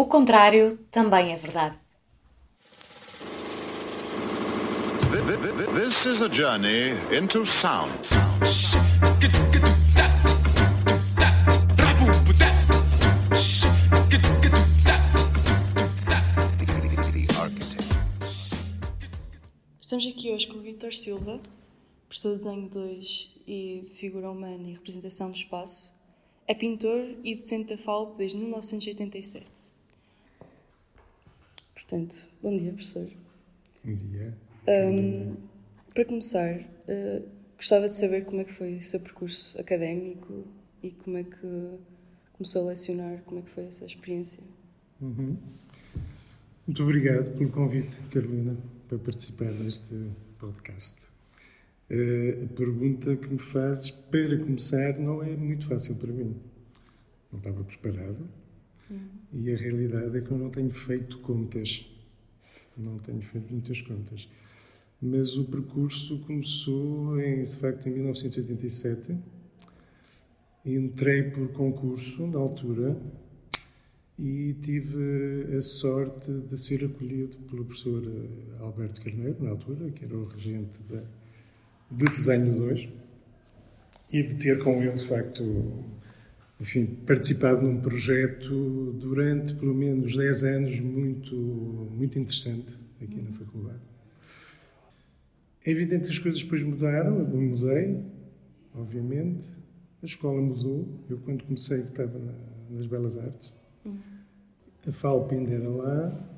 O contrário também é verdade. This is a journey into sound. Estamos aqui hoje com o Vitor Silva, professor de desenho 2 e de figura humana e representação do espaço. É pintor e docente da FAUP desde 1987. Portanto, bom dia, professor. Bom dia. Um, para começar, uh, gostava de saber como é que foi o seu percurso académico e como é que começou a lecionar, como é que foi essa experiência. Uhum. Muito obrigado pelo convite, Carolina, para participar deste podcast. Uh, a pergunta que me fazes, para começar, não é muito fácil para mim. Não estava preparado e a realidade é que eu não tenho feito contas. Não tenho feito muitas contas. Mas o percurso começou, em, de facto, em 1987. Entrei por concurso, na altura, e tive a sorte de ser acolhido pelo professor Alberto Carneiro, na altura, que era o regente de, de desenho 2, e de ter com ele, de facto, enfim, participado num projeto durante pelo menos 10 anos muito, muito interessante aqui na faculdade. É evidente que as coisas depois mudaram, eu mudei, obviamente, a escola mudou, eu quando comecei estava na, nas Belas Artes, a FAUP ainda era lá,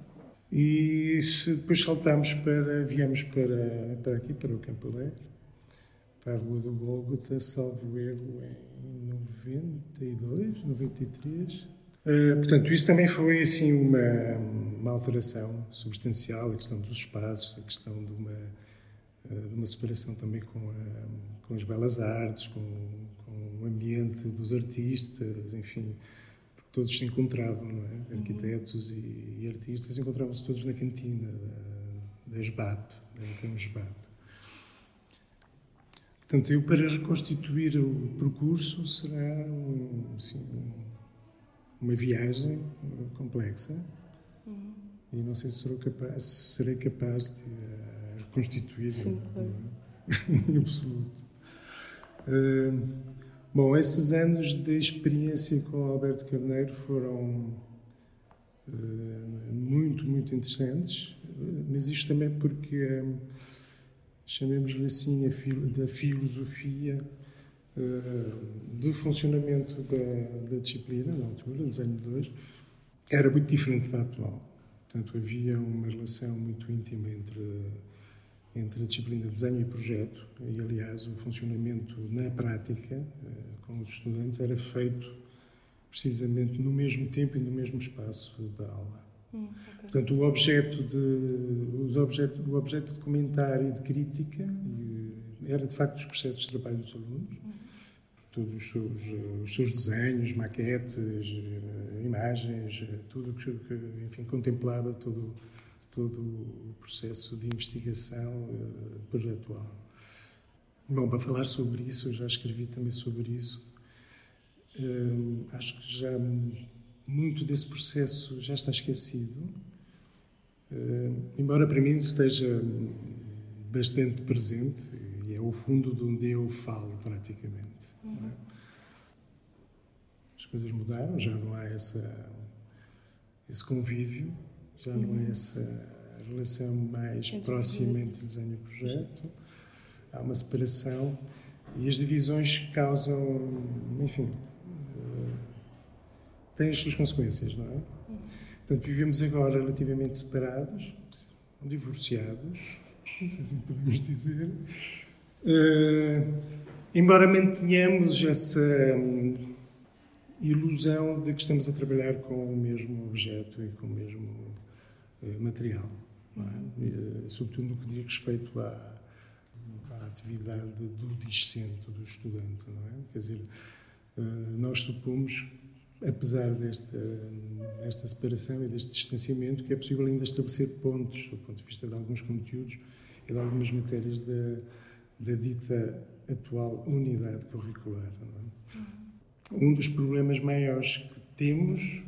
e depois saltámos para, viemos para, para aqui, para o Campo Alegre, para a Rua do Gólgota, salvo erro, em 92, 93. Uh, portanto, isso também foi assim uma, uma alteração substancial, a questão dos espaços, a questão de uma eh, de uma separação também com, a, com as belas artes, com, com, o ambiente dos artistas, enfim, porque todos se encontravam, não é? Uhum. Arquitetos e, e artistas encontravam-se todos na cantina da, da SBAP, da então SBAP. Portanto, eu para reconstituir o percurso será um, assim, uma viagem complexa uhum. e não sei se serei capaz, serei capaz de constituída. Sim, claro. em absoluto. Uh, bom, esses anos de experiência com Alberto Carneiro foram uh, muito, muito interessantes, mas isto também porque, chamemos-lhe assim, da filosofia uh, do funcionamento da, da, disciplina, na altura, desenho 2, era muito diferente da atual. Portanto, havia uma relação muito íntima entre entre a disciplina de desenho e projeto, e aliás o funcionamento na prática eh, com os estudantes era feito precisamente no mesmo tempo e no mesmo espaço da aula. Hum, okay. Portanto, o objeto de os objeto, o objeto de comentário e de crítica era de facto os processos de trabalho dos alunos, hum. todos os seus, os seus desenhos, maquetes, eh, imagens, eh, tudo que enfim contemplava todo todo o processo de investigação uh, projetual. Bom, para falar sobre isso, eu já escrevi também sobre isso. Uh, acho que já muito desse processo já está esquecido, uh, embora para mim esteja bastante presente e é o fundo de onde eu falo praticamente. Uhum. As coisas mudaram, já não há essa, esse convívio já não é essa relação mais próxima entre desenho e projeto. Há uma separação e as divisões causam, enfim, uh, têm as suas consequências, não é? Portanto, vivemos agora relativamente separados, divorciados, não sei se podemos dizer, uh, embora mantenhamos essa um, ilusão de que estamos a trabalhar com o mesmo objeto e com o mesmo eh, material, é? Eh, sobretudo no que diz respeito à, à atividade do discente, do estudante. Não é? Quer dizer, nós supomos, apesar desta, desta separação e deste distanciamento, que é possível ainda estabelecer pontos, do ponto de vista de alguns conteúdos e de algumas matérias da, da dita atual unidade curricular. É? Um dos problemas maiores que temos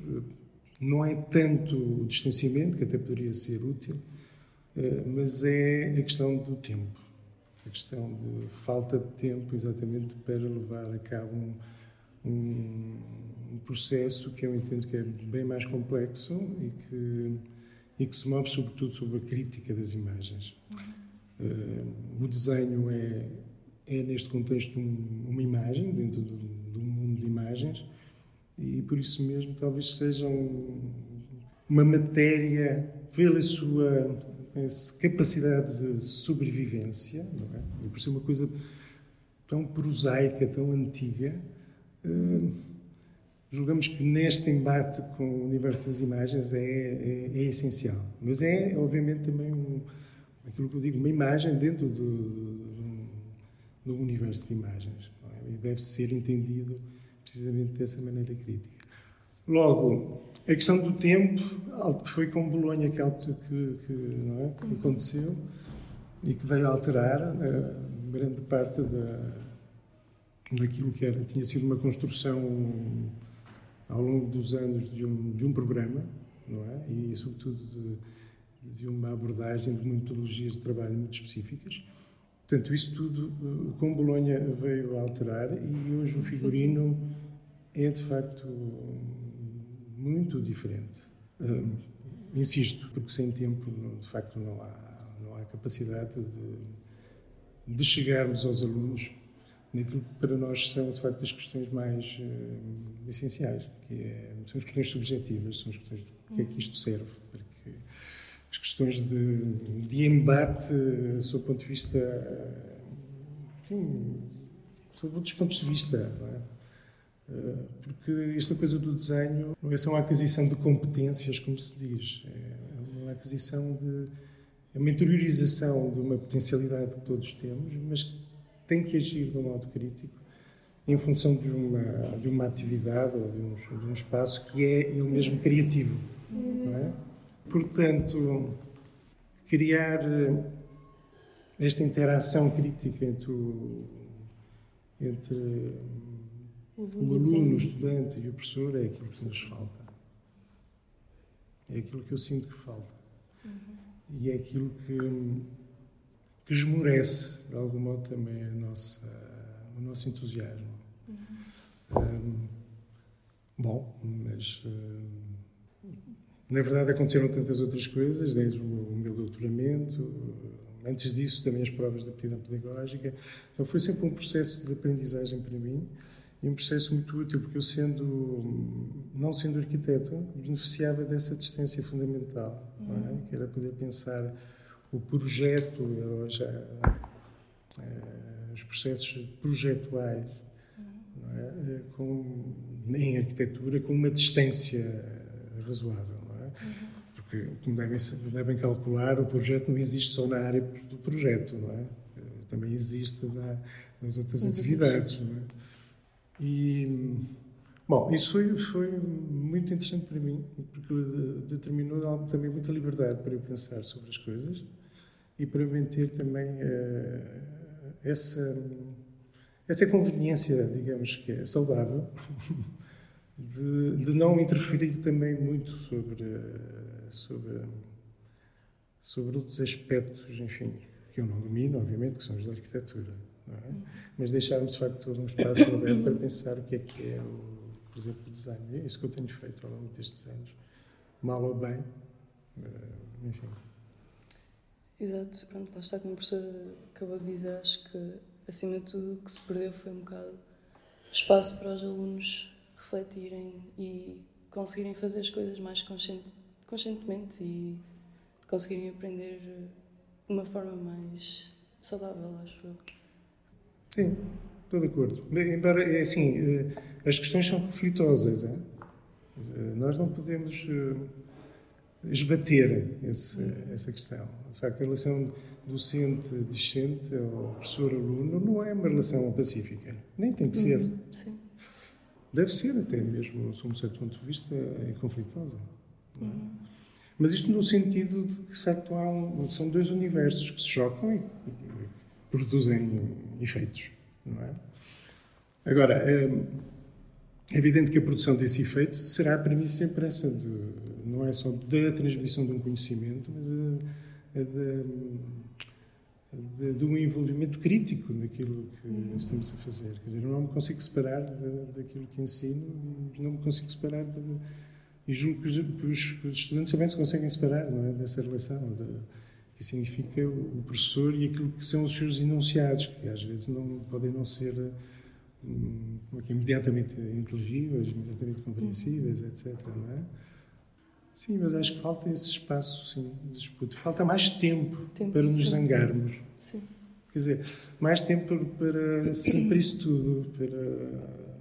não é tanto o distanciamento, que até poderia ser útil, eh, mas é a questão do tempo. A questão de falta de tempo, exatamente, para levar a cabo um, um, um processo que eu entendo que é bem mais complexo e que, e que se move, sobretudo, sobre a crítica das imagens. Uh, o desenho é, é, neste contexto, um, uma imagem, dentro do, do mundo de imagens, e por isso mesmo talvez seja um, uma matéria pela sua capacidade de sobrevivência, não é? E por ser uma coisa tão prosaica, tão antiga, uh, julgamos que neste embate com o universo das imagens é, é, é essencial. Mas é, obviamente, também um, aquilo que eu digo, uma imagem dentro do, do, do universo de imagens. É? E deve ser entendido precisamente dessa maneira crítica. Logo, a questão do tempo foi com Bolonha que, que, que, é? que aconteceu e que veio alterar uh, grande parte da, daquilo que era, tinha sido uma construção ao longo dos anos de um, de um programa, não é? E, sobretudo, de, de uma abordagem de metodologias de trabalho muito específicas. Portanto, isso tudo eh, com Bolonha veio a alterar e hoje o figurino é de facto muito diferente. Insisto, porque sem tempo, de facto, não há, não há capacidade de, de chegarmos aos alunos naquilo que para nós são, de facto, as questões mais uh, essenciais, que é, são as questões subjetivas, são as questões do que é que isto serve, porque as questões de, de embate, sob o ponto de vista, enfim, sob outros pontos de vista, não é? Eh, porque esta coisa do desenho não é só uma aquisição de competências, como se diz, é uma aquisição de. é uma interiorização de uma potencialidade que todos temos, mas que tem que agir de um modo crítico em função de uma, de uma atividade ou de um, de um espaço que é ele mesmo criativo. É? Portanto, criar eh, esta interação crítica entre, o, entre o aluno, o estudante e o professor é aquilo que nos falta. É aquilo que eu sinto que falta. Uhum. E é aquilo que, que esmorece, de algum modo, também a nossa, o nosso entusiasmo. Uhum. Um, bom, mas. na verdade, aconteceram tantas outras coisas, desde o, o meu doutoramento, antes disso, também as provas da aptidão pedagógica. Então, foi sempre um processo de aprendizagem para mim e um processo muito útil, porque eu, sendo, não sendo arquiteto, beneficiava dessa distância fundamental, é? que era poder pensar o projeto, já, uh, os processos projetuais, é? Eh, com, em arquitetura, com uma distância razoável. É? Porque, como devem, devem calcular, o projeto não existe só na área do projeto, não é? Eh, também existe na, nas outras atividades. Não é? E, bom, isso foi, foi muito interessante para mim, porque determinou também muita liberdade para eu pensar sobre as coisas e para manter também uh, essa, essa conveniência, digamos que é saudável, de, de não interferir também muito sobre, sobre, sobre outros aspectos, enfim, que eu não domino, obviamente, que são os da arquitetura é? mas deixar-me de facto todo um espaço aberto para pensar o que é que é, o, por exemplo, o desenho. É isso que eu tenho feito ao longo destes anos, mal ou bem, uh, enfim. Exato, pronto, lá está como o professor acabou de dizer, acho que acima de tudo o que se perdeu foi um bocado espaço para os alunos refletirem e conseguirem fazer as coisas mais consciente, conscientemente e conseguirem aprender de uma forma mais saudável, acho eu. Sim, estou de acordo. Embora, é assim, eh, as questões são conflitosas. É? Nós não podemos eh, esbater esse, essa questão. De facto, a relação docente-discente ou professor-aluno não é uma relação pacífica. Nem tem que ser. Uhum, sim. Deve ser até mesmo, sob um certo ponto de vista, conflituosa. É? Uhum. Mas isto no sentido de que, de facto, há um, são dois universos que se chocam e produzem efeitos, não é? Agora, hum, É evidente que a produção desse efeito será para mim sempre essa, de, é só da transmissão de um conhecimento, mas a, a de, de, de, um envolvimento crítico naquilo que uhum. estamos a fazer. Quer dizer, eu não me consigo separar de, daquilo que ensino e não me consigo separar de, e julgo que os, que os, estudantes também se conseguem separar não é, dessa relação, de, que significa o professor e aquilo que são os seus enunciados, que às vezes não podem não ser hum, é, imediatamente inteligíveis, imediatamente compreensíveis, uhum. etc. Não é? Sim, mas acho que falta esse espaço, sim, de disputa. Falta mais tempo, tempo para nos sim. zangarmos. Sim. Quer dizer, mais tempo para sempre isso tudo, para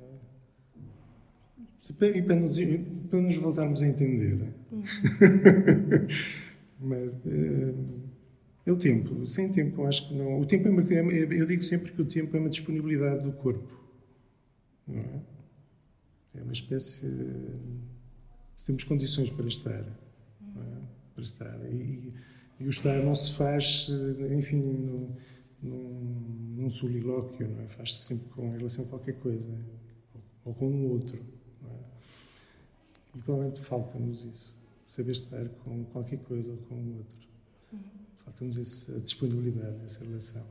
e para nos, para nos voltarmos a entender. Uhum. mas é, é, o tempo. Sem tempo, acho que não. O tempo é uma, é, eu digo sempre que o tempo é uma disponibilidade do corpo. Não é? É uma espécie temos condições para estar. É? Para estar. E, e, o estar não se faz, enfim, num, num, num solilóquio, não é? faz-se sempre com relação a qualquer coisa, ou, com um outro. É? E provavelmente falta-nos isso, saber estar com qualquer coisa ou com o outro. Falta-nos essa disponibilidade, essa relação.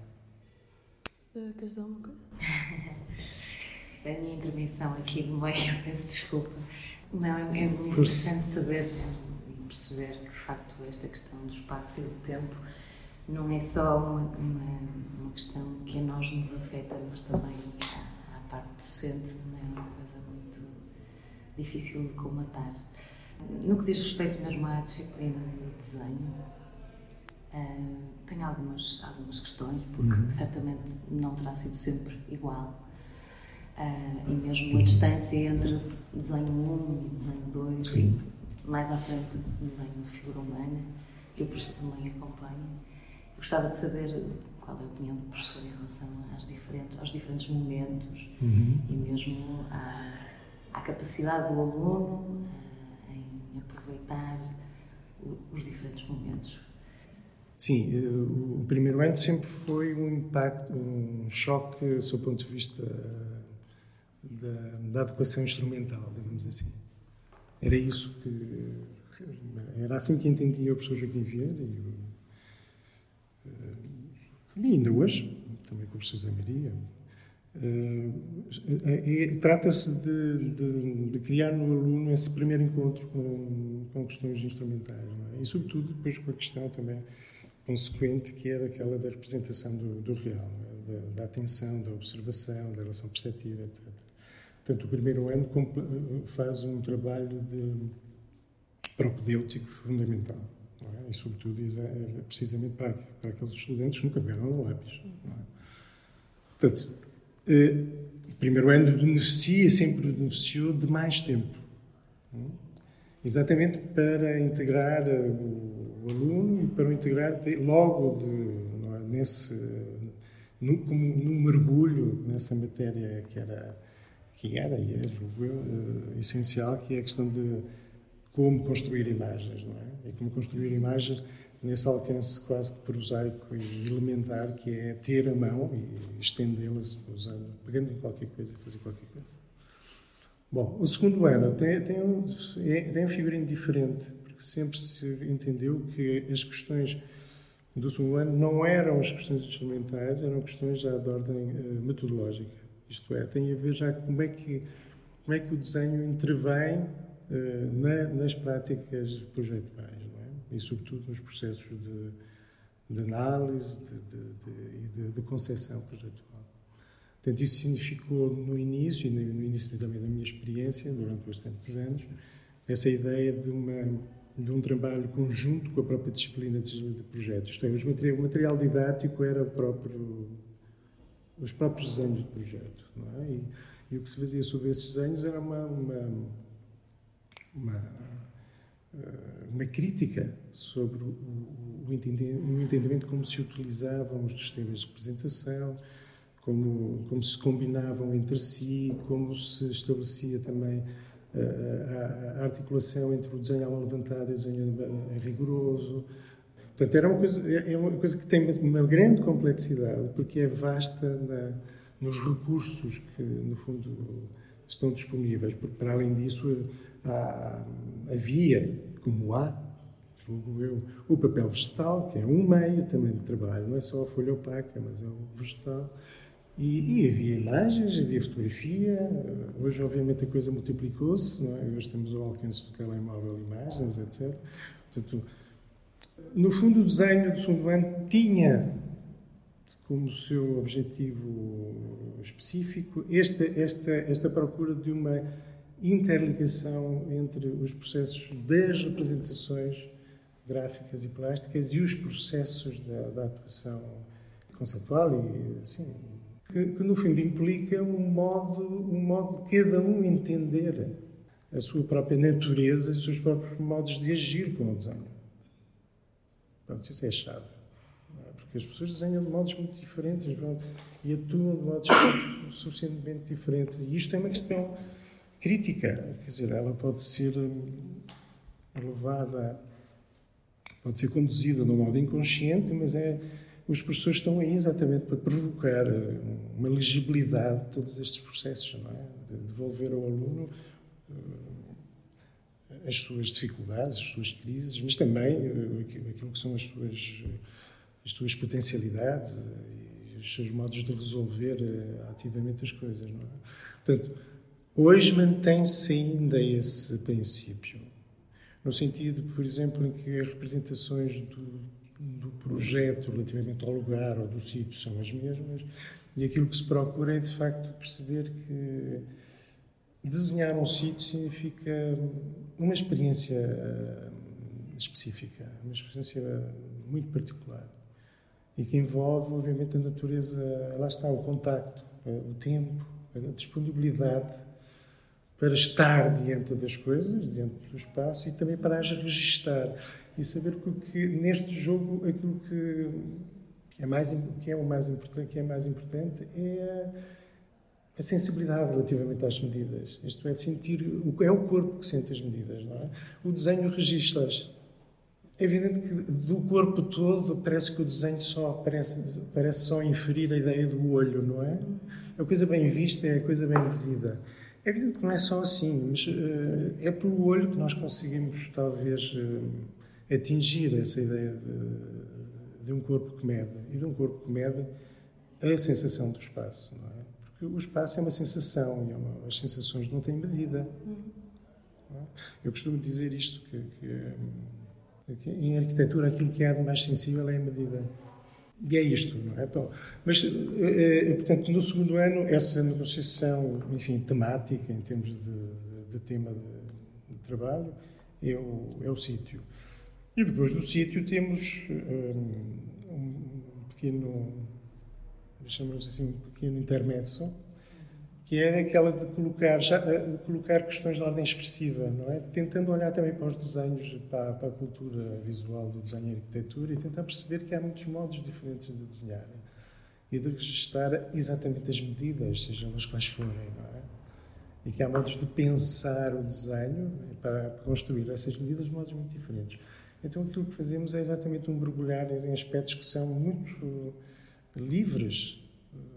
Uh, queres dizer alguma coisa? a minha intervenção aqui no meio, peço desculpa não, é, é muito interessante saber e perceber que, de facto, esta questão do espaço e do tempo não é só uma, uma, uma questão que a nós nos afeta, mas também à, à parte docente, não é uma coisa muito difícil de comatar. No que diz respeito mesmo à disciplina de desenho, uh, tenho algumas, algumas questões, porque uhum. certamente não terá sido sempre igual Uh, e mesmo a distância entre desenho 1 e desenho 2, Sim. mais à frente desenho figura humana, que o professor também acompanha. Eu gostava de saber qual é a opinião do professor em relação às diferentes, aos diferentes momentos uhum. e mesmo à, à, capacidade do aluno uh, em aproveitar o, os diferentes momentos. Sim, o primeiro ano sempre foi um impacto, um choque, do seu ponto de vista da, da adequação instrumental, digamos assim. Era isso que. Era assim que entendia o professor Joaquim Vieira e, eh, e ainda hoje, também com o professor Zé Maria. Uh, Trata-se de, de, de, criar no aluno esse primeiro encontro com, com questões instrumentais, é? e sobretudo depois com a questão também consequente que é daquela da representação do, do real, é? da, da, atenção, da observação, da relação perceptiva, etc. Portanto, o primeiro ano faz um trabalho de propedêutico fundamental. É? E, sobretudo, é precisamente para, para aqueles estudantes que nunca pegaram no lápis. É? Portanto, eh, o primeiro ano beneficia, sempre beneficiou de mais tempo. É? Exatamente para integrar o, o, aluno e para o integrar logo de, é? nesse, no, como num mergulho nessa matéria que era que era e é, julgo eu, uh, essencial, que é a questão de como construir imagens, não é? E como construir imagens nesse alcance quase que prosaico e elementar, que é ter a mão e estendê-las, usando, pegando em qualquer coisa e fazer qualquer coisa. Bom, o segundo ano tem, tem, um, é, tem um figurino diferente, porque sempre se entendeu que as questões do segundo ano não eram as questões instrumentais, eram questões já de ordem uh, metodológica. Isto é, tem a ver já como é que, como é que o desenho intervém uh, na, nas práticas projetuais, é? e sobretudo nos processos de, de análise e de, de, de, concepção projetual. Portanto, isso significou no início, e no início também da minha experiência, durante bastantes anos, essa ideia de, uma, de um trabalho conjunto com a própria disciplina de, de projetos. Isto é, o material didático era o próprio os próprios desenhos de projeto. É? E, e, o que se fazia sobre esses desenhos era uma, uma, uma, eh, uma crítica sobre o, o, entendimento como se utilizavam os sistemas de representação, como, como se combinavam entre si, como se estabelecia também eh, a, a, articulação entre o desenho à mão levantada e o desenho rigoroso. Portanto, era uma coisa, é, é uma coisa que tem uma grande complexidade, porque é vasta na, nos recursos que, no fundo, estão disponíveis, porque para além disso há, havia, como há, julgo eu, o papel vegetal, que é um meio também de trabalho, não é só a folha opaca, mas é o vegetal. E, e havia imagens, havia fotografia, hoje obviamente a coisa multiplicou-se, é? hoje temos o alcance do telemóvel, imagens, etc. Portanto, no fundo o desenho do segundo ano tinha como seu objetivo específico esta, esta, esta procura de uma interligação entre os processos das representações gráficas e plásticas e os processos da, da atuação conceptual e assim que, que, no fundo implica um modo um modo de cada um entender a sua própria natureza, os seus próprios modos de agir com o desenho. Pronto, isso é a chave. Porque as pessoas desenham de modos muito diferentes e atuam de modos suficientemente diferentes. E isto é uma questão crítica. Quer dizer, ela pode ser hum, levada, pode ser conduzida de um modo inconsciente, mas é, os professores estão aí exatamente para provocar hum, uma legibilidade de todos estes processos, não é? De devolver ao aluno hum, as suas dificuldades, as suas crises, mas também aquilo que são as suas as tuas potencialidades e os seus modos de resolver eh, ativamente as coisas. Não é? Portanto, hoje mantém-se ainda esse princípio, no sentido, por exemplo, em que as representações do, do projeto relativamente ao lugar ou do sítio são as mesmas e aquilo que se procura é, de facto, perceber que desenhar um sítio significa uma experiência eh, específica, uma experiência muito particular e que envolve, obviamente, a natureza, lá está, o contacto, eh, o tempo, a disponibilidade para estar diante das coisas, diante do espaço e também para as registar e saber que neste jogo aquilo que, é mais que é o mais importante que é mais importante é a sensibilidade relativamente às medidas. Isto é sentir é o corpo que sente as medidas, não é? O desenho registra-as é evidente que do corpo todo parece que o desenho só parece, parece só inferir a ideia do olho, não é? É coisa bem vista, é coisa bem medida. É evidente que não é só assim, mas uh, é pelo olho que nós conseguimos talvez uh, atingir essa ideia de, de, um corpo que mede e de um corpo que mede a sensação do espaço, não é? Porque o espaço é uma sensação e é uma, as sensações não têm medida. É? Eu costumo dizer isto que, que em arquitetura, aquilo que é de mais sensível é a medida. E é isto, não é? Mas, eh, eh, portanto, no segundo ano, essa negociação, enfim, temática, em termos de, de, de tema de, de, trabalho, é o, é o sítio. E depois do sítio temos um, um pequeno, chamamos assim, pequeno intermezzo, que é aquela de colocar, de colocar questões de ordem expressiva, não é? Tentando olhar também para os desenhos, para, para, a cultura visual do desenho e arquitetura e tentar perceber que há muitos modos diferentes de desenhar e de registrar exatamente as medidas, sejam elas quais forem, não é? E que há modos de pensar o desenho para construir essas medidas de modos muito diferentes. Então aquilo que fazemos é exatamente um mergulhar em aspectos que são muito livres,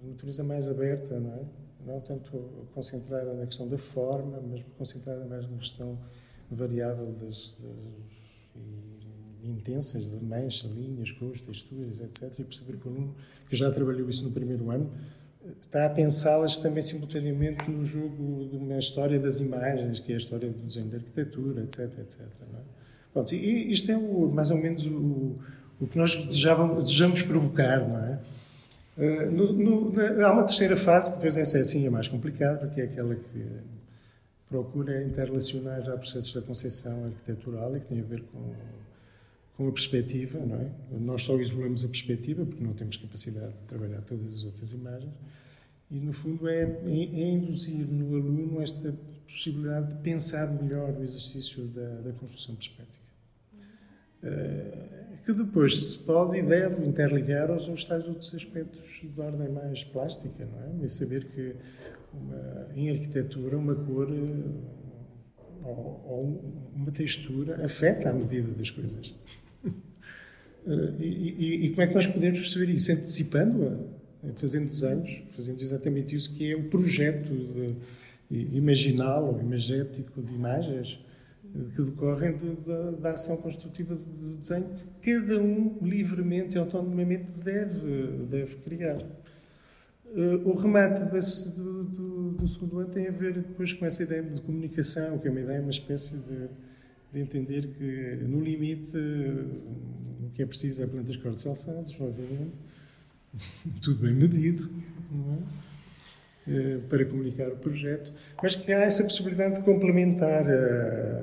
natureza mais aberta, não é? não tanto concentrada na questão da forma, mas concentrada mais na questão variável das, das e intensas de mancha, linhas, cores, texturas, etc. E perceber que o aluno, que já trabalhou isso no primeiro ano, está a pensá-las também simultaneamente no jogo de uma história das imagens, que é a história do desenho da arquitetura, etc. etc. É? Pronto, e isto é o, mais ou menos o, o que nós desejamos provocar, não é? Uh, no, no, há uma terceira fase, que depois essa é assim é mais complicada, que é aquela que procura interrelacionar já processos da concepção arquitetural e que tem a ver com, com a perspectiva, não é? Nós só isolamos a perspectiva porque não temos capacidade de trabalhar todas as outras imagens e, no fundo, é, é, é induzir no aluno esta possibilidade de pensar melhor o exercício da, da construção perspectiva. Uh, que depois se pode e deve interligar aos, aos tais outros aspectos de ordem mais plástica, não é? E saber que uma, em arquitetura uma cor eh, ou, ou, uma textura afeta a medida das coisas. Eh, e, e, e, como é que nós podemos perceber isso? Antecipando-a, fazendo desenhos, fazendo exatamente isso que é o projeto imaginal ou imagético de imagens que decorrem de, da, da, ação construtiva do desenho que cada um livremente e autonomamente deve, deve criar. Uh, o remate desse, do, do, do, segundo ano tem a ver depois com essa ideia de comunicação, que é uma ideia, uma espécie de, de entender que, no limite, o que é preciso é plantas cortes alçadas, obviamente, tudo bem medido, não é? Eh, para comunicar o projeto, mas que há essa possibilidade de complementar a,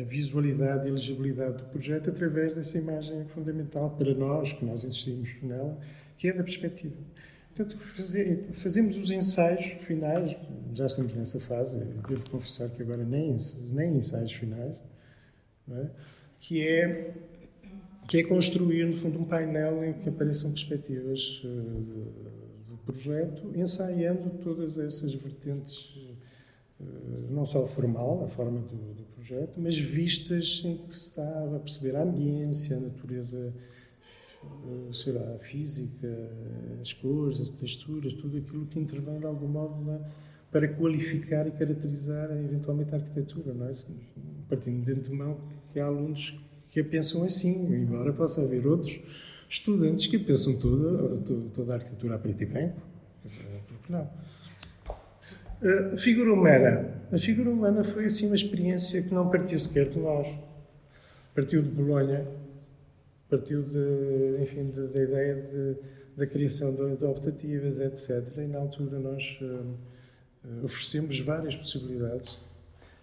a, visualidade e a legibilidade do projeto através dessa imagem fundamental para nós, que nós insistimos nela, que é da perspectiva. Portanto, fazemos os ensaios finais, já estamos nessa fase, devo confessar que agora nem, nem ensaios finais, é? que é que é construir, no fundo, um painel em que apareçam perspectivas uh, projeto, ensaiando todas essas vertentes, eh, não só formal, a forma do, do projeto, mas vistas em que se está a perceber a ambiência, a natureza eh, sei lá, física, as cores, as texturas, tudo aquilo que intervém de algum modo na, para qualificar e caracterizar eventualmente a arquitetura, não é? Partindo de antemão que há alunos que a pensam assim, embora possa haver outros estudantes que pensam toda, toda a arquitetura a preto e branco. Por que não? A figura humana. A figura humana foi assim uma experiência que não partiu sequer de nós. Partiu de Bolonha, partiu de, enfim, de, da ideia de, da criação de, de, optativas, etc. E na altura nós uh, oferecemos várias possibilidades.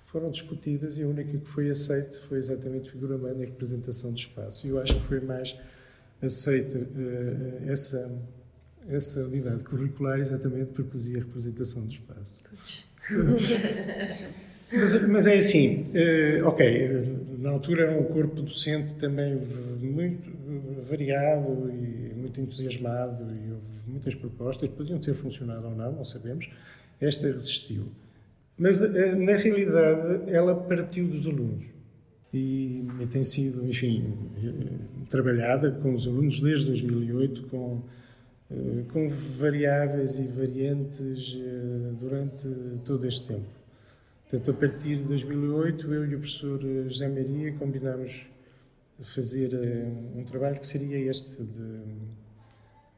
Foram discutidas e a única que foi aceita foi exatamente figura humana e representação do espaço. E eu acho que foi mais aceita uh, essa, essa unidade curricular exatamente porque dizia representação do espaço. mas, mas, é assim, uh, ok, na altura era um corpo docente também muito variado e muito entusiasmado e houve muitas propostas, podiam ter funcionado ou não, não sabemos. Esta resistiu. Mas, na realidade, ela partiu dos alunos e, e, tem sido, enfim, trabalhada com os alunos desde 2008, com, eh, com variáveis e variantes eh, durante todo este tempo. Portanto, a partir de 2008, eu e o professor José Maria combinámos fazer eh, um trabalho que seria este de,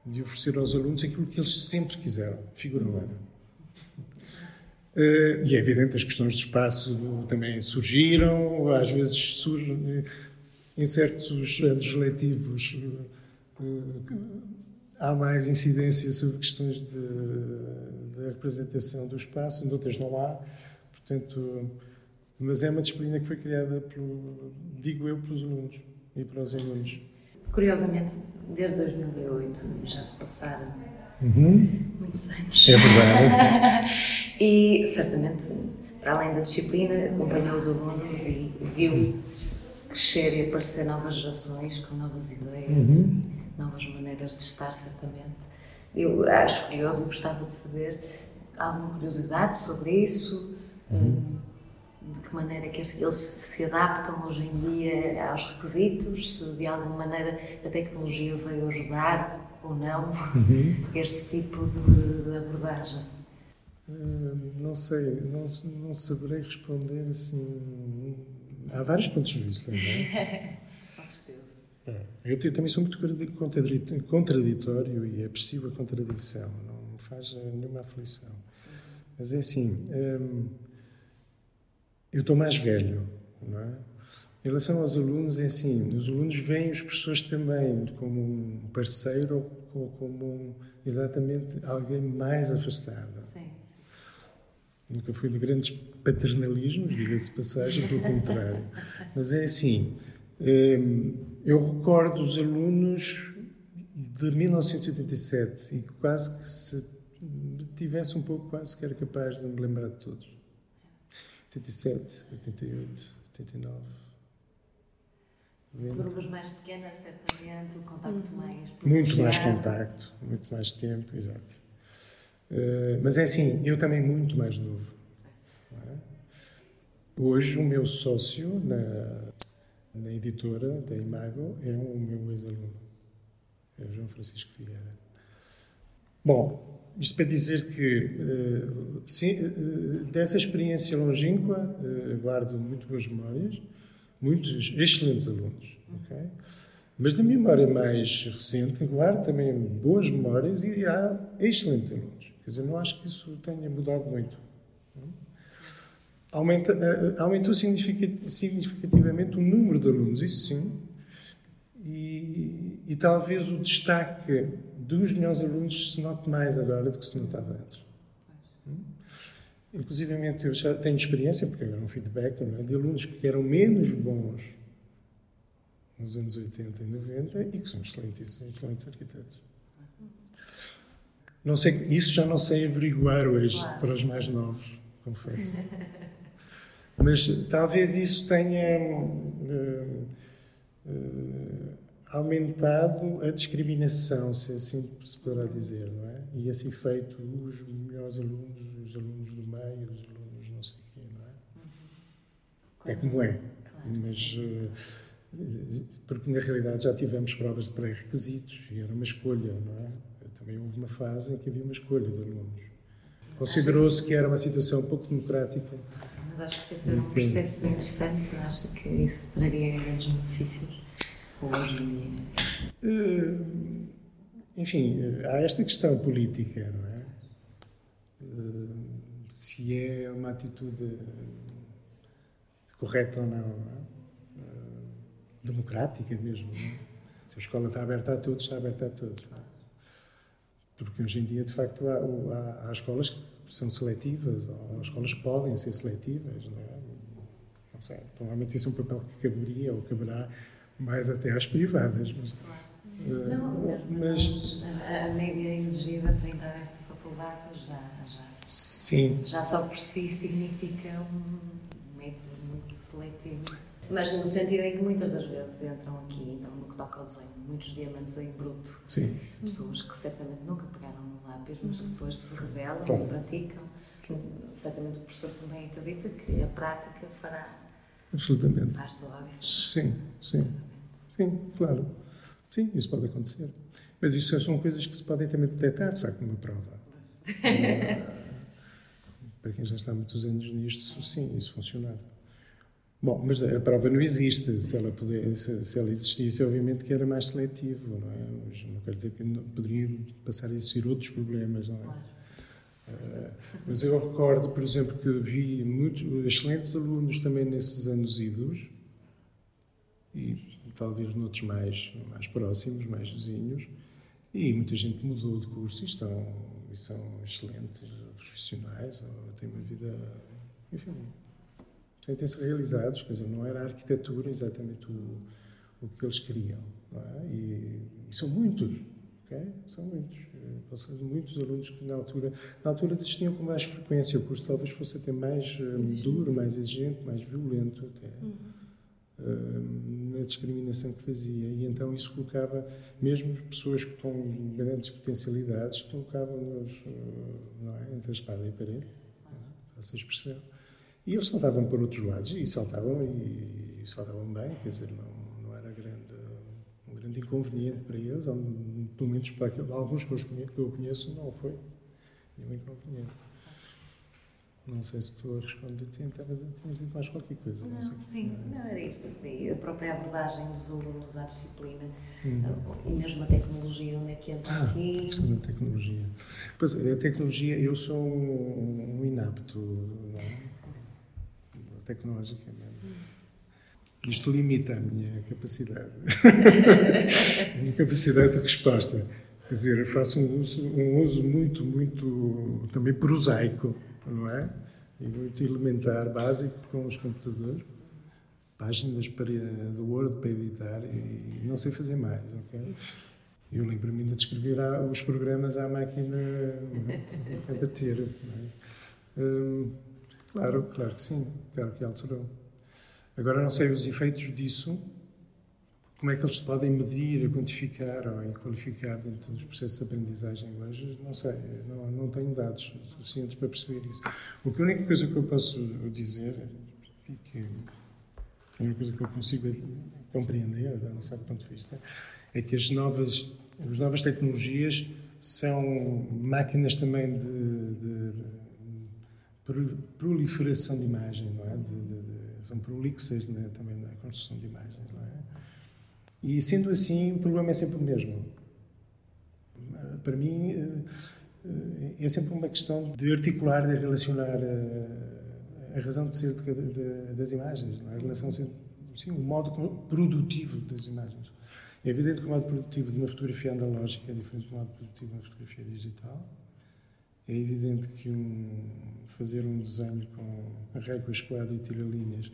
de oferecer aos alunos aquilo que eles sempre quiseram, figura humana. Uh, e é evidente, as questões de espaço também surgiram, às vezes surgem em certos anos letivos uh, há mais incidência sobre questões de, de representação do espaço, noutras não há, portanto, mas é uma disciplina que foi criada, pelo, digo eu, pelos alunos e para os alunos. Curiosamente, desde 2008 já se passaram uhum. muitos anos. É verdade. e certamente, para além da disciplina, acompanhou os alunos e viu crescer e aparecer novas gerações com novas ideias uhum. e novas maneiras de estar, certamente. Eu acho curioso, gostava de saber alguma curiosidade sobre isso. Uhum. De que maneira que eles se adaptam hoje em dia aos requisitos, se de alguma maneira a tecnologia veio ajudar ou não uhum. este tipo de, abordagem? Uh, não sei, não, não saberei responder assim. Há vários pontos de vista, não é? Com certeza. É, eu também sou muito contraditório e aprecio a contradição, não me faz nenhuma aflição. Mas é assim, hum, eu estou mais velho, não é? Em relação aos alunos, é assim: os alunos veem os professores também como um parceiro ou como exatamente alguém mais afastado. Sim. Nunca fui de grandes paternalismos, diga-se passagem, pelo contrário. Mas é assim: hum, eu recordo os alunos de 1987 e quase que se tivesse um pouco, quase que era capaz de me lembrar de todos. 87, 88, 89. Turmas mais pequenas, certamente, o contacto mais. Muito mais contacto, muito mais tempo, exato. Uh, mas é assim, eu também muito mais novo. É? Hoje, o meu sócio na, na editora da Imago é um meu ex-aluno, é o João Francisco Figueira. Bom, isto para dizer que, sim, dessa experiência longínqua, guardo muito boas memórias, muitos excelentes alunos. Okay? Mas da memória mais recente, guardo também boas memórias e há excelentes alunos. Quer dizer, não acho que isso tenha mudado muito. Aumenta, eh, aumentou significativamente o número de alunos, isso sim, e, e, talvez o destaque dos melhores alunos se note mais agora do que se notava antes. Inclusive, eu já tenho experiência, porque agora é um feedback, é? de alunos que eram menos bons nos anos 80 e 90 e que são excelentes, excelentes arquitetos. Não sei, isso já não sei averiguar hoje claro. para os mais novos, confesso. Mas talvez isso tenha uh, uh, aumentado a discriminação, se assim se poderá dizer, não é? E assim feito os melhores alunos, os alunos do meio, os alunos não sei quê, não é? É como é. Mas, uh, porque na realidade já tivemos provas de pré-requisitos e era uma escolha, não é? Também houve uma fase em que havia uma escolha de alunos. Considerou-se que era uma situação pouco democrática mas acho que esse é um processo interessante. Acho que isso traria grandes benefícios hoje em dia. Uh, enfim, há esta questão política, não é? Uh, se é uma atitude correta ou não, é? uh, democrática mesmo. Não é? Se a escola está aberta a todos, está aberta a todos. Não é? Porque hoje em dia, de facto, há, há, há escolas que são seletivas, ou as escolas podem ser seletivas, não, é? não sei, provavelmente isso é um papel que caberia ou caberá mais até às privadas. Mas, não, uh, mas a, a, média exigida para entrar nesta já, já, sim. já só por si significa um método muito seletivo. Mas no sentido em que muitas das vezes entram aqui, então no que toca ao desenho, muitos diamantes em bruto. Sim. Pessoas que certamente nunca pegaram lápis, mas que depois se revelam claro. e praticam. Certamente o professor também acredita que a prática fará. Absolutamente. Faz toda a diferença. Sim, sim. Sim, claro. Sim, isso pode acontecer. Mas isso são coisas que se podem também detectar, de facto, numa prova. Para quem já está há muitos anos nisto, sim, isso funcionava. Bom, mas a prova não existe. Se ela, puder, se, se, ela existisse, obviamente que era mais seletivo, não é? Mas não quer dizer que não, poderiam passar a existir outros problemas, não é? Claro. Uh, mas eu recordo, por exemplo, que vi muito, excelentes alunos também nesses anos idos e talvez noutros mais, mais próximos, mais vizinhos, e muita gente mudou de curso e, estão, e são excelentes profissionais, têm uma vida, enfim, sentem-se realizados, quer dizer, não era a arquitetura exatamente o, o que eles queriam. É? E, e, são muitos, ok? São muitos. São muitos alunos que na altura, na altura desistiam com mais frequência, o curso talvez fosse até mais uh, duro, mais exigente, mais violento até. Uhum. Na discriminação que fazia. E então isso colocava, mesmo pessoas com grandes potencialidades, colocavam-nos uh, é? entre a espada e a parede, é? essa expressão. E eles saltavam para outros lados, e saltavam, e, e saltavam bem, quer dizer, não, não era grande, um grande inconveniente para eles, pelo menos para alguns que eu, conheço, que eu conheço, não foi nenhum inconveniente. Não sei se estou a responder a ti, talvez tenhas dito mais qualquer coisa. Não, não sim, não era isto. A própria abordagem dos alunos à disciplina hum. e mesmo a tecnologia, onde é que entra ah, aqui? A questão da tecnologia. Pois a tecnologia, eu sou um, inapto, não é? tecnologicamente. Isto limita a minha capacidade, a minha capacidade de resposta. Quer dizer, eu faço um uso, um uso muito, muito também prosaico, não é? E muito elementar, básico com os computadores. Páginas para, do Word para editar e não sei fazer mais, ok? Eu lembro-me ainda de escrever os programas à máquina a bater. É? Hum, Claro, claro que sim, claro que alterou. Agora não sei os efeitos disso, como é que eles podem medir, quantificar ou qualificar dentro dos processos de aprendizagem hoje, não sei, não, não tenho dados suficientes para perceber isso. O que a única coisa que eu posso dizer, e que a única coisa que eu consigo compreender, um certo ponto de vista, é que as novas, as novas tecnologias são máquinas também de, de proliferação de imagem, não é? De, de, são prolixas né, também na construção de imagens? E sendo assim, o problema é sempre o mesmo. Para mim, eh, é sempre uma questão de articular, de relacionar a, a razão de ser de, das imagens, é? a relação, sim, o modo produtivo das imagens. É evidente que o modo produtivo de uma fotografia analógica é diferente do modo produtivo de uma fotografia digital. É evidente que um, fazer um desenho com a régua e tira-linhas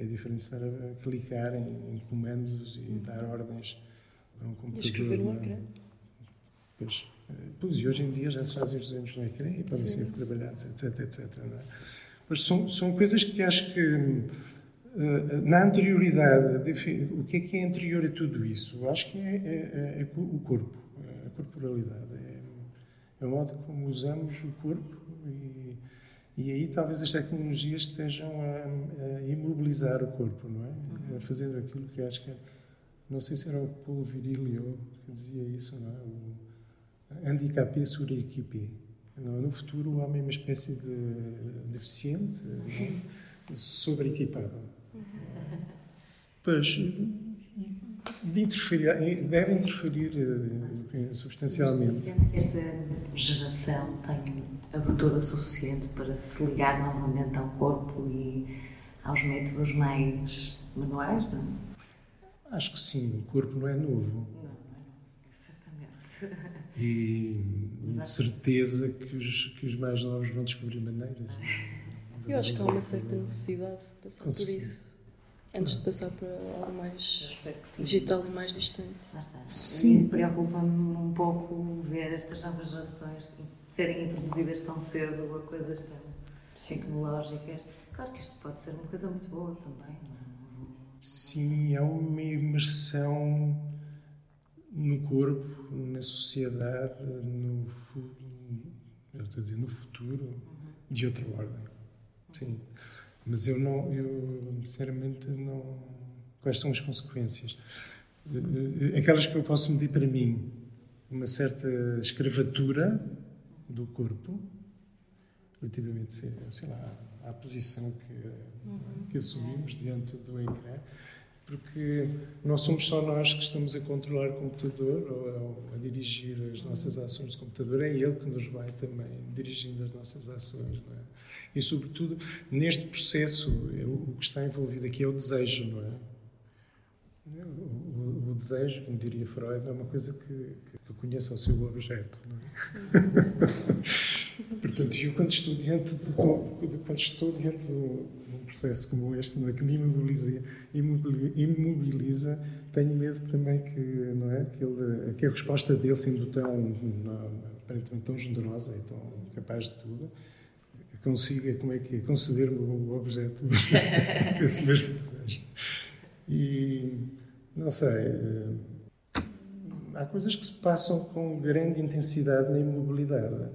é diferente de estar a clicar em, em comandos e dar ordens para um computador. E escrever no ecrã. Pois, eh, pois, e hoje em dia já se fazem os desenhos no ecrã e podem Sim. ser trabalhados, etc, etc. É? Mas são, são coisas que acho que eh, na anterioridade, o que é que é anterior a tudo isso? Eu acho que é, é, é, o corpo, a corporalidade. É, é, o modo como usamos o corpo e, e aí talvez as tecnologias estejam a, a imobilizar o corpo, não é? Uhum. Fazendo aquilo que acho que. Não sei se era o Paulo Virilio que dizia isso, não é? O handicapé sur équipé. No futuro, o homem é uma espécie de deficiente, sobre-equipado. Pois, de interferir, deve interferir uh, substancialmente. Esta geração tem abertura suficiente para se ligar novamente ao corpo e aos métodos mais manuais, não é? Acho que sim, o corpo não é novo. Não, não é novo, certamente. E de certeza que os, que os mais novos vão descobrir maneiras. Eu acho que há uma certa necessidade de passar por isso antes de passar para algo mais digital e mais distante. Sim. Preocupa-me um pouco ver estas novas gerações serem introduzidas tão cedo a coisas tão Sim. tecnológicas. Claro que isto pode ser uma coisa muito boa também, não é? Sim, é uma imersão no corpo, na sociedade, no, eu estou a dizer, no futuro, uhum. de outra ordem. Sim. Mas eu não, eu sinceramente não. Quais são as consequências? Eh, aquelas que eu posso medir para mim, uma certa escravatura do corpo, relativamente, sei lá, à posição que, que assumimos diante do ecrã, porque não somos só nós que estamos a controlar o computador ou a, dirigir as nossas ações do computador, é ele que nos vai também dirigindo as nossas ações. Não é? E, sobretudo, neste processo, o que está envolvido aqui é o desejo, não é? O, o, desejo, como diria Freud, é uma coisa que, que conheça o seu objeto. Não é? Portanto, eu quando estou diante de, quando estou diante de um processo como este, não é, que me imobiliza, imobiliza, tenho medo também que, não é, que, ele, que a resposta dele, sendo tão, não, aparentemente tão generosa e tão capaz de tudo, consiga, como é que é, conceder-me o objeto desse mesmo desejo. E, não sei, eh, há coisas que se passam com grande intensidade na imobilidade.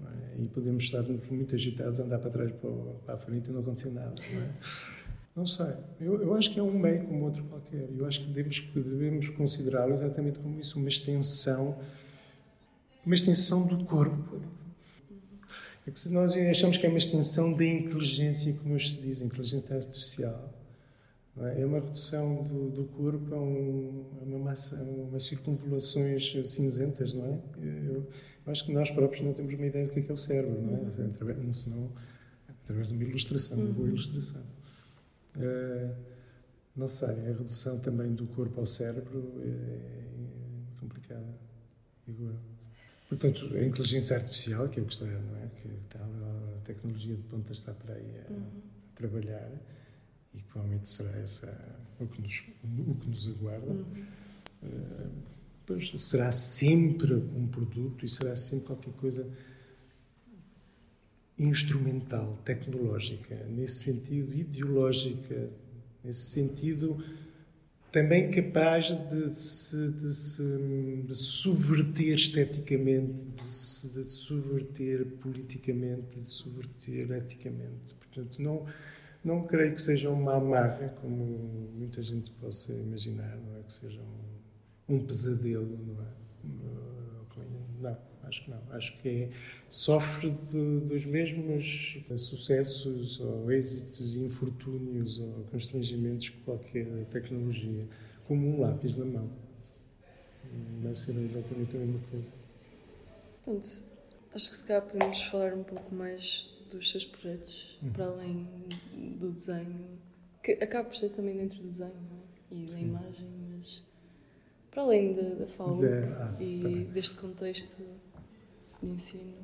É? E podemos estar muito agitados, andar para trás, para, a frente e não acontecer nada. Não, é? não sei. Eu, eu, acho que é um meio como outro qualquer. Eu acho que devemos, devemos considerá-lo exatamente como isso, uma extensão, uma extensão do corpo é que se nós achamos que é uma extensão da inteligência, como hoje se diz, inteligência artificial, é? é? uma redução do, do corpo a, um, a uma massa, a umas circunvolações cinzentas, não é? Eu, acho que nós próprios não temos uma ideia do que é, que é o cérebro, não é? Uhum. Através, senão, através de uma ilustração, uma boa uhum. ilustração. Uh, não sei, a redução também do corpo ao cérebro é, é complicada, digo eu. Portanto, a inteligência artificial, que é o que está, não é? Que está, a tecnologia de ponta está para aí a, uhum. a trabalhar e que provavelmente será essa o que nos, o que nos aguarda. Uhum. Uh, pois será sempre um produto e será sempre qualquer coisa instrumental, tecnológica, nesse sentido ideológica, nesse sentido também capaz de se, de se, de subverter esteticamente, de se, de subverter politicamente, de subverter eticamente. Portanto, não, não creio que seja uma amarra, como muita gente possa imaginar, não é? Que seja um, um pesadelo, não é? Ao não, acho que não. Acho que é, sofre de, dos mesmos sucessos ou êxitos, infortúnios ou constrangimentos que qualquer tecnologia, como um lápis na mão. Deve ser exatamente a mesma coisa. Pronto, acho que se calhar podemos falar um pouco mais dos seus projetos, uhum. para além do desenho, que acaba por ser também dentro do desenho é? e Sim. da imagem, mas para além da, da fala ah, e também. deste contexto de ensino.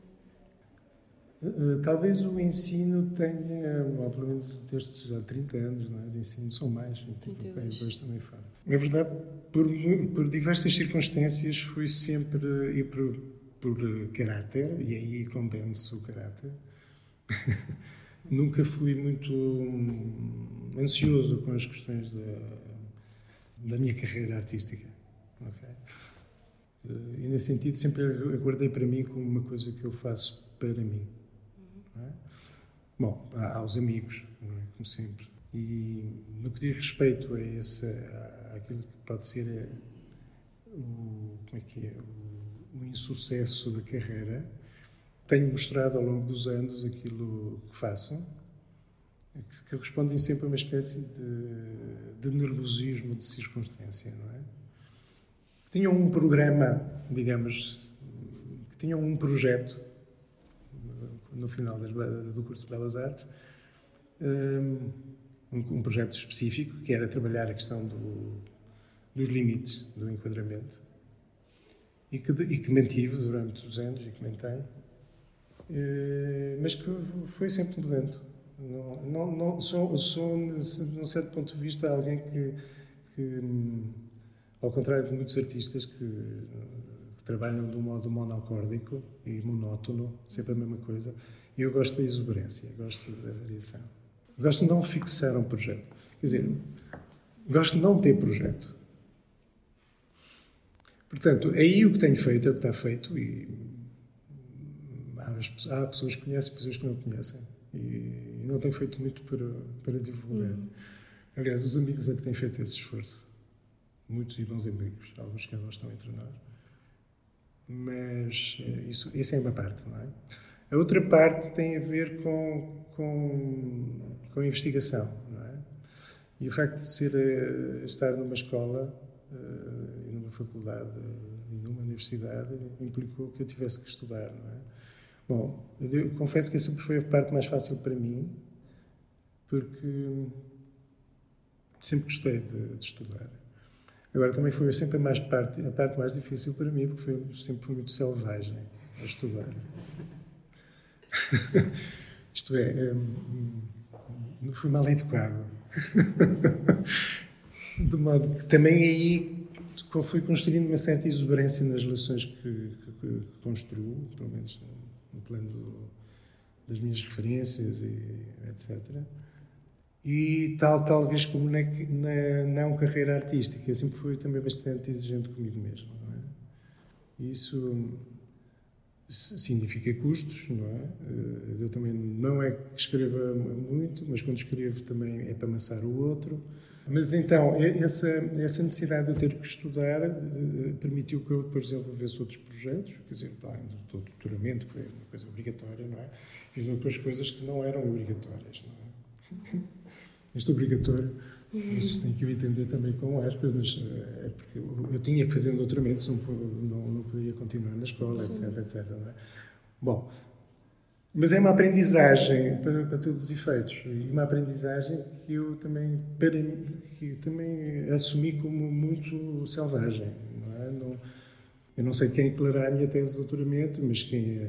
Eh, eh, talvez o ensino tenha, ou pelo menos destes já 30 anos não é? de ensino, são mais, tipo, bem, dois também fora. Na verdade, por, por diversas circunstâncias, fui sempre ir por, por caráter, e aí condenso o caráter. Nunca fui muito hum, ansioso com as questões da, da minha carreira artística. Eh, e nesse sentido sempre aguardei para mim como uma coisa que eu faço para mim. É? Bom, há, há os amigos, é? como sempre. E no que diz respeito a esse, àquilo que pode ser eh, o, como é que é, o, o insucesso da carreira, tenho mostrado ao longo dos anos aquilo que faço, que, que respondem sempre a uma espécie de, de nervosismo de circunstância, não é? Tinham um programa, digamos, que tinham um projeto no final do curso de Belas Artes, um, um projeto específico que era trabalhar a questão do, dos limites do enquadramento e que, e que mantive durante os anos e que mantém, eh, mas que foi sempre mudando. Não, não, não, sou, sou, num certo ponto de vista, alguém que, que hum, ao contrário de muitos artistas que, que trabalham de um modo monocórdico e monótono, sempre a mesma coisa, eu gosto da exuberância, gosto da variação. Gosto de não fixar um projeto. Quer dizer, gosto de não ter projeto. Portanto, aí o que tenho feito é o que está feito e há, há pessoas que conhecem pessoas que não conhecem e não tenho feito muito para, para divulgar. Uhum. Aliás, os amigos é que têm feito esse esforço muitos e bons amigos, alguns que não estão entre nós. Mas eh, isso, isso é uma parte, não é? A outra parte tem a ver com, com, com a investigação, não é? E o facto de ser, eh, estar numa escola uh, e numa faculdade e numa universidade implicou que eu tivesse que estudar, não é? Bom, eu confesso que essa foi a parte mais fácil para mim, porque sempre gostei de, de estudar. Agora, também foi sempre a, mais parte, a parte mais difícil para mim, porque foi, sempre fui muito selvagem a estudar. Isto é, hum, não fui mal educado. De modo que também aí fui construindo uma certa exuberância nas relações que, que, que construo, pelo menos no, no plano do, das minhas referências e etc e tal talvez como na, na não carreira artística. Eu sempre fui também bastante exigente comigo mesmo. É? Isso significa custos, não é? Eh, eu também não é que escreva muito, mas quando escrevo também é para amassar o outro. Mas então, essa, essa necessidade de eu ter que estudar eh, permitiu que eu depois desenvolvesse outros projetos, quer dizer, do doutoramento, foi uma coisa obrigatória, não é? Fiz outras coisas que não eram obrigatórias, não é? Isto é obrigatório. Vocês têm que o entender também com aspas, mas eh, é porque eu, eu tinha que fazer um doutoramento, senão não, não poderia continuar na escola, Sim. etc, etc. É? Bom, mas é uma aprendizagem para, para, todos os efeitos e uma aprendizagem que eu também para, que eu também assumi como muito selvagem. Não é? não, eu não sei quem declarar a minha tese de doutoramento, mas quem,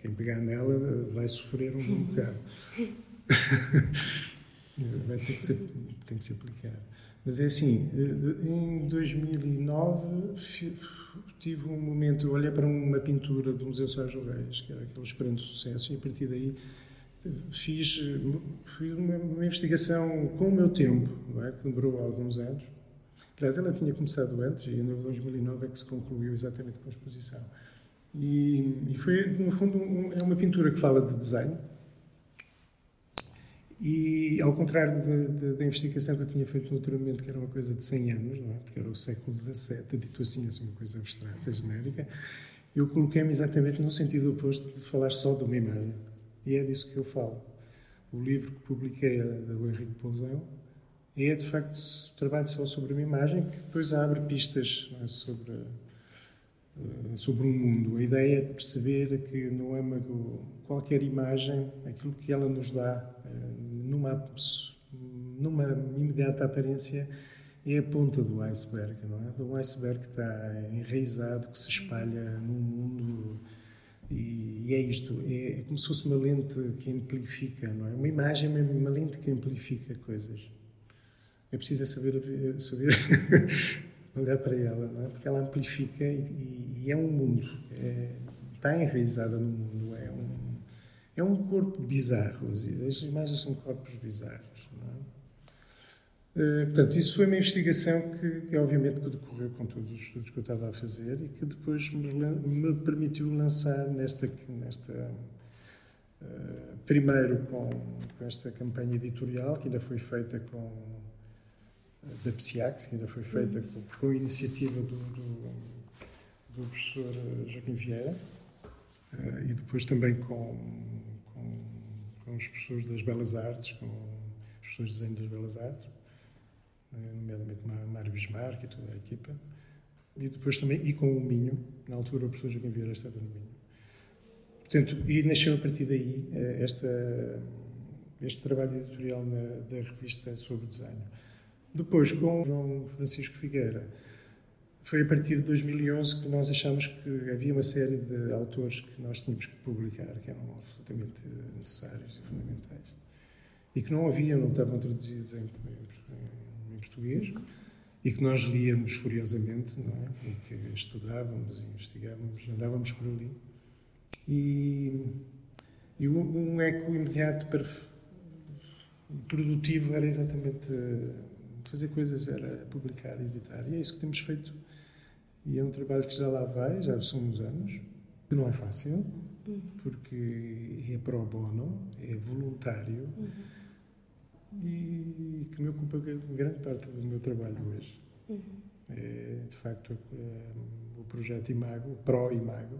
quem pegar nela vai sofrer um, um bocado. vai ter que ser, tem que se aplicar. Mas é assim, eh, em 2009 tive um momento, olhei para uma pintura do Museu Sérgio Reis, que era aquele esperando sucesso, e a partir daí fiz, fiz uma, uma, investigação com o meu tempo, é? que demorou alguns anos. Aliás, ela tinha começado antes, e em 2009 é que se concluiu exatamente com a exposição. E, e foi, no fundo, um, é uma pintura que fala de design, e, ao contrário da investigação que eu tinha feito naturalmente, que era uma coisa de 100 anos, não é? porque era o século XVII, dito assim, assim, uma coisa abstrata, genérica, eu coloquei-me exatamente no sentido oposto de falar só de uma imagem. E é disso que eu falo. O livro que publiquei do Henrique Pousão é, de facto, trabalho só sobre uma imagem que depois abre pistas é, sobre, eh, sobre um mundo. A ideia é de perceber que no âmago qualquer imagem, aquilo que ela nos dá, eh, numa, numa imediata aparência, é a ponta do iceberg, não é? Do iceberg que está enraizado, que se espalha no mundo. E, é isto, é, é, como se fosse uma lente que amplifica, não é? Uma imagem é uma lente que amplifica coisas. É preciso saber, saber olhar para ela, é? Porque ela amplifica e, e é um mundo, é, está enraizada no mundo, é um, é um corpo bizarro. As imagens são corpos bizarros. Uh, portanto, isso foi uma investigação que, que, obviamente, que decorreu com todos os estudos que eu estava a fazer e que depois me, me permitiu lançar nesta, nesta uh, primeiro com, com, esta campanha editorial que ainda foi feita com da PSIAC, que ainda foi feita com, com a iniciativa do, do, do professor Joaquim Vieira uh, e depois também com, com, com os professores das Belas Artes, com os professores de desenho das Belas Artes nomeadamente Mário Bismarck e toda a equipa. E depois também, e com o Minho, na altura o professor Joaquim Vieira estava no Minho. Portanto, e nasceu a partir daí eh, esta, este trabalho editorial na, da revista sobre desenho. Depois, com João Francisco Figueira, foi a partir de 2011 que nós achamos que havia uma série de autores que nós tínhamos que publicar, que eram absolutamente necessários e fundamentais. E que não haviam, não estavam traduzidos em, português e que nós líamos furiosamente, não é? E que estudávamos, investigávamos, andávamos por ali. E, e um eco imediato para produtivo era exatamente fazer coisas, era publicar, editar. E é isso que temos feito. E é um trabalho que já lá vai, já são uns anos, que não é fácil, porque é pro bono, é voluntário. Uhum e que me ocupa grande parte do meu trabalho hoje. Uhum. É, de facto, é, o projeto Imago, Pro Imago,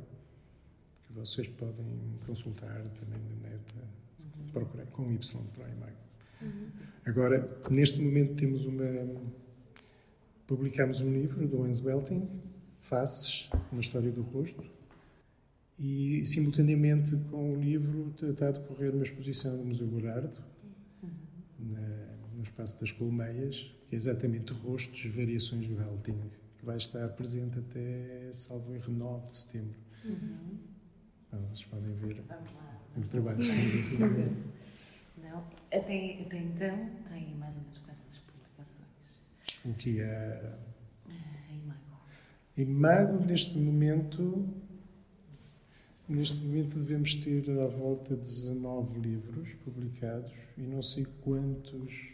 que vocês podem consultar também na net, uhum. procurar com Y Pro Imago. Uhum. Agora, neste momento temos uma. Publicamos um livro do Hans Belting, Faces, uma história do rosto, e simultaneamente com o livro está a decorrer uma exposição no Museu Gorardo, no espaço das Colmeias, que é exatamente rostos, variações do Helting, que vai estar presente até, salvo erro, 9 de setembro. Uhum. Então, vocês podem ver o trabalho que estamos a fazer. Até, até então tem mais ou menos quantas publicações? O que é? A Imago. Imago, neste momento, Neste momento devemos ter à volta de 19 livros publicados e não sei quantos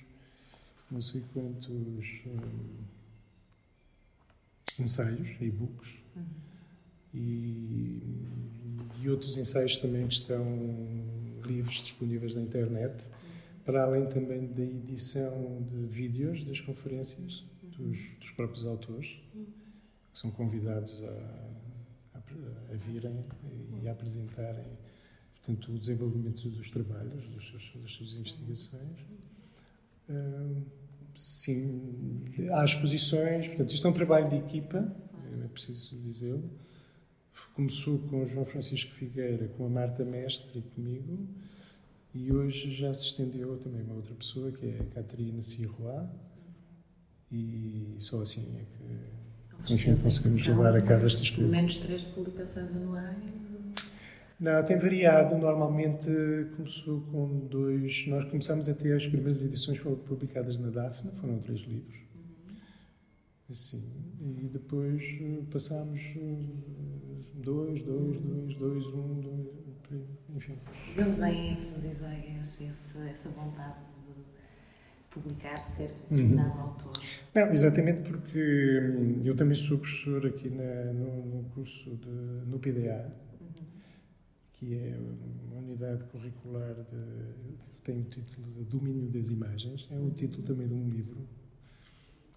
não sei quantos um, ensaios, e-books, uhum. e, e, outros ensaios também que estão livres, disponíveis na internet. Para além também da edição de vídeos das conferências dos, dos próprios autores, que são convidados a, a, a virem e a apresentarem portanto, o desenvolvimento dos trabalhos, dos seus, das suas investigações. Um, sim, há exposições, portanto, isto é um trabalho de equipa, é preciso dizê-lo. Começou com o João Francisco Figueira, com a Marta Mestre e comigo, e hoje já se estendeu também uma outra pessoa, que é a Catarina Sirois, e só assim é que, enfim, conseguimos levar a cabo estas coisas. Menos três publicações anuais. Não, tem variado. Normalmente começou com dois. Nós começamos a ter as primeiras edições foram publicadas na Daphne, foram três livros. Assim. E depois eh, passámos eh, dois, dois, dois, dois, um, dois, enfim. De onde vêm essas ideias, essa, essa vontade de publicar certo uhum. determinado uhum. autor? Não, exatamente porque hum, eu também sou professor aqui na, no, no curso de, no PDA que é uma unidade curricular de, que tem o título de Domínio das Imagens. É o título também de um livro.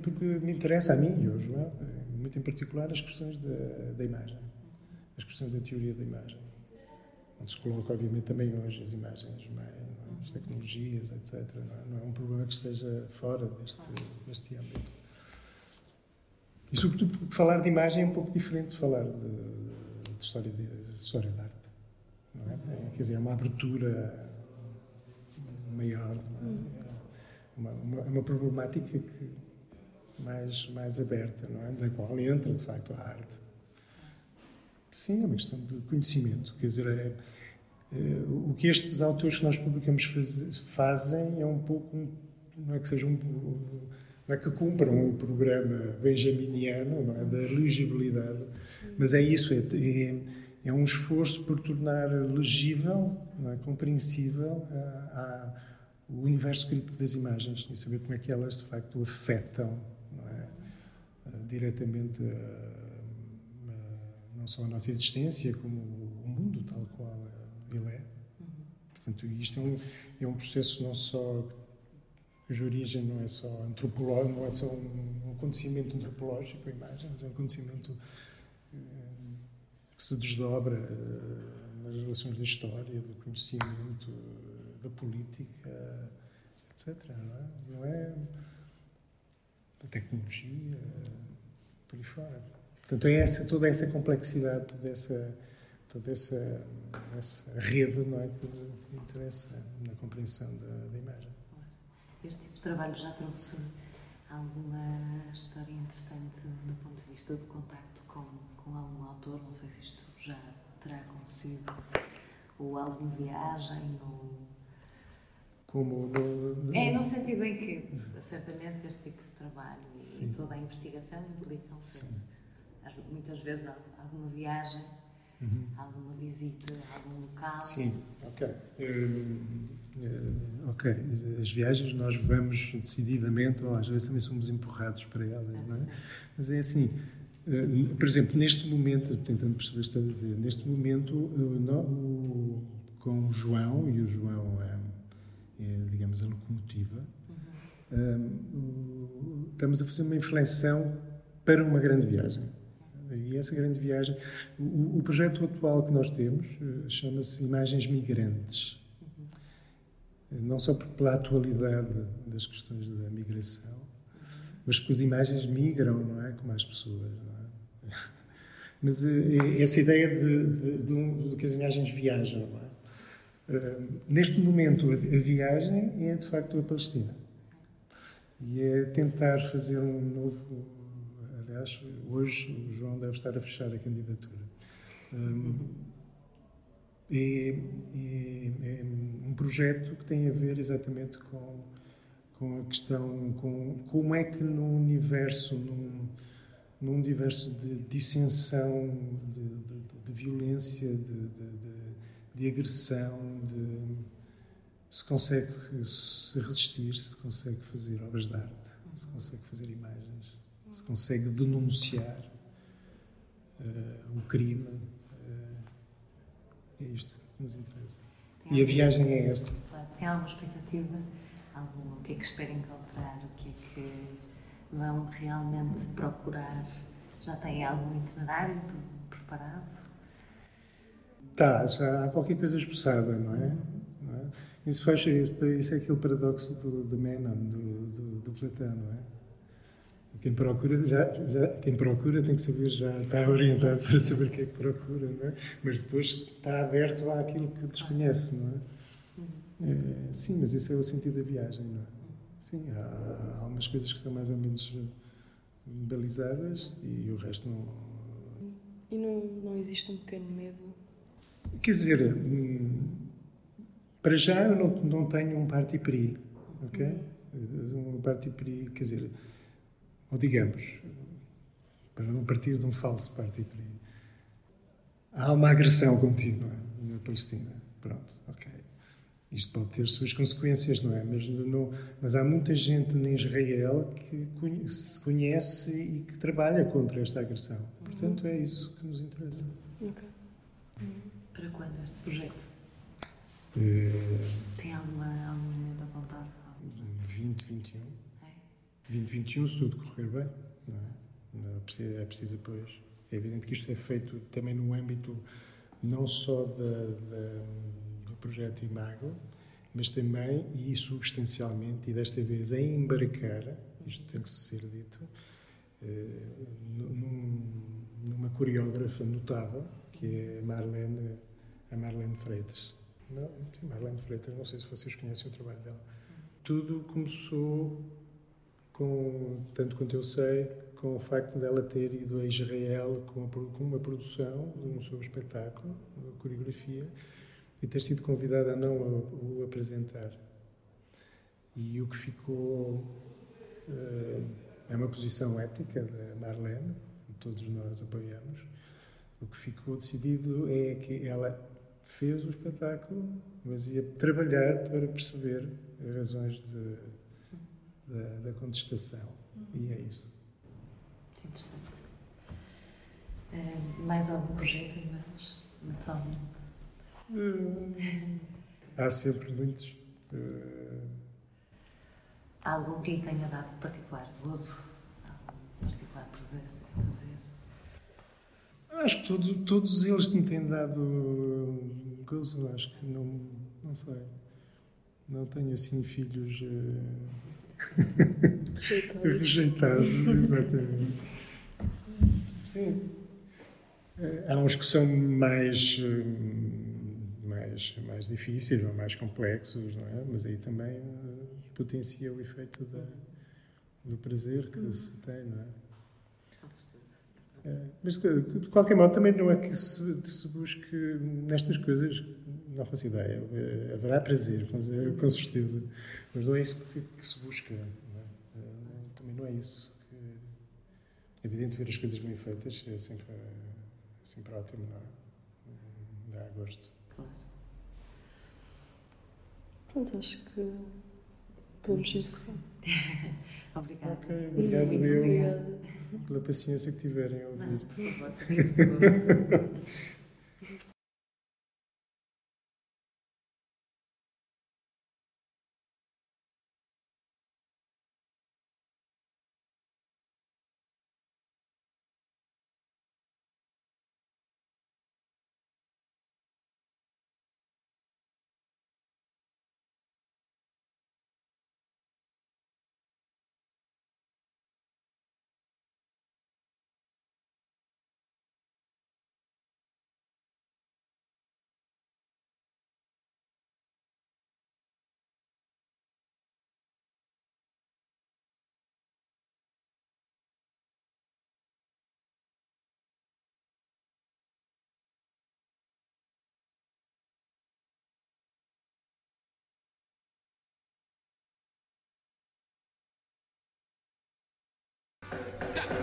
Porque me interessa a mim e ao João, muito em particular, as questões da, da imagem. as questões da teoria da imagem. Onde se coloca, obviamente, também hoje as imagens, é? as tecnologias, etc. Não é? não é? um problema que esteja fora deste, deste âmbito. E, sobretudo, falar de imagem é um pouco diferente de falar de, de história, de, de história de arte. Não é? é? Quer dizer, é uma abertura maior. É? Uma, uma, uma problemática que mais, mais aberta, não é? da qual entra, de facto, a arte. Sim, é uma questão de conhecimento. Quer dizer, é, é, o que estes autores que nós publicamos faz, fazem é um pouco, não é que seja um, não é que cumpram o programa benjaminiano é, da legibilidade, mas é isso, é, é, é um esforço por tornar legível, é, compreensível a, a, o universo crítico das imagens e saber como é que elas de facto afetam diretamente não só a nossa existência, como o mundo tal qual ele é. Portanto, isto é um, é um processo não só cuja origem não é só antropológico, não é só um, acontecimento antropológico, a imagem, mas é um acontecimento eh, que se desdobra eh, nas relações da história, do conhecimento, da política, etc. Não é? Não é da tecnologia, por aí fora. Portanto, é essa, toda essa complexidade, toda essa, toda essa, essa rede não é, que me interessa na compreensão da, da imagem. Este tipo de trabalho já trouxe alguma história interessante do ponto de vista do contacto com, com algum autor? Não sei se isto já terá acontecido, ou alguma viagem, ou como no, É, no sentido em que, certamente, este tipo de trabalho e, e toda a investigação implicam sempre, muitas vezes, alguma viagem, uhum. alguma visita a algum local. Sim, ok. Uh, uh, ok, as viagens nós vamos decididamente, ou às vezes também somos empurrados para elas, não é? Mas é assim, uh, por exemplo, neste momento, tentando perceber o que está a dizer, neste momento, no, com o João, e o João é é, digamos, a locomotiva. Uhum. estamos a fazer uma inflexão para uma grande viagem. E essa grande viagem, o, o projeto atual que nós temos uh, chama-se Imagens Migrantes. Uhum. Não só pela atualidade das questões da migração, mas porque as imagens migram, não é? Como as pessoas, não é? Mas uh, essa ideia de, de, de, de, que as imagens viajam, não é? neste momento, a, viagem é de facto a Palestina. E é tentar fazer um novo. Aliás, hoje o João deve estar a fechar a candidatura. Um, é, é, é, um projeto que tem a ver exatamente com, com a questão, com como é que no universo, num, num universo de dissensão, de, de, de violência, de, de agressão, se consegue se resistir, se consegue fazer obras de arte, se consegue fazer imagens, se consegue denunciar uh, o crime. Uh, é isto que nos interessa. Tem e a viagem é esta. Tem alguma expectativa? Algum, o que é que espera encontrar? O que é que vão realmente procurar? Já têm algum itinerário preparado? Tá, já há qualquer coisa esboçada, não é? Não é? Isso, faz, isso é aquele paradoxo do, do Menon, do, do, do Platão, não é? Quem procura, já, já, quem procura tem que saber, já está orientado para saber o que é que procura, não é? Mas depois está aberto àquilo que desconhece, não é? é sim, mas esse é o sentido da viagem, não é? Sim, há, há algumas coisas que são mais ou menos balizadas e o resto não. E não, não existe um pequeno medo Quer dizer, hum, para já eu não, não tenho um parti pris, ok? Um parti pris, quer dizer, ou digamos, para não partir de um falso parti pris, há uma agressão contínua na Palestina. Pronto, ok. Isto pode ter suas consequências, não é? Mas, não, mas há muita gente em Israel que se conhece e que trabalha contra esta agressão. Portanto, é isso que nos interessa. Ok. Para quando este projeto? Uh, Tem alguma, algum momento apontado? 2021. É? 2021, se tudo correr bem. Não é? É, preciso, é preciso apoios. É evidente que isto é feito também no âmbito não só da, da, do projeto Imago, mas também e substancialmente, e desta vez a embarcar, isto tem que ser dito, eh, num, numa coreógrafa notável, que é Marlene, a Marlene Freitas. Não, Marlene Freitas, não sei se vocês conhecem o trabalho dela. Tudo começou com, tanto quanto eu sei, com o facto dela ter ido a Israel com, a, com uma produção de um seu espetáculo, uma coreografia, e ter sido convidada a não o, o apresentar. E o que ficou uh, é uma posição ética da Marlene, que todos nós apoiamos. O que ficou decidido é que ela fez o espetáculo, mas ia trabalhar para perceber as razões de, da, da contestação. E é isso. Interessante. Uh, mais algum projeto em mãos, atualmente? Uh, há sempre muitos. Uh, há algum que lhe tenha dado particular gozo, algum particular prazer a fazer? Acho que todo, todos eles me têm dado gozo, acho que não, não sei. Não tenho assim filhos rejeitados. rejeitados, exatamente. Sim. Há uns que são mais mais, mais difíceis ou mais complexos, não é? Mas aí também uh, potencia o efeito da, do prazer que uhum. se tem, não é? é mas de qualquer modo também não é que se, se busque nestas coisas, não faço ideia, eh, haverá prazer, com certeza, mas não é isso que, que se busca, não é? Eh, também não é isso. Que, é evidente ver as coisas bem feitas é sempre, é sempre ótimo, não é? Dá gosto. Pronto, acho que podemos dizer que sim. Obrigada. Ok, obrigado Muito eu obrigada. pela paciência que tiverem a ouvir. Não, por favor, 딱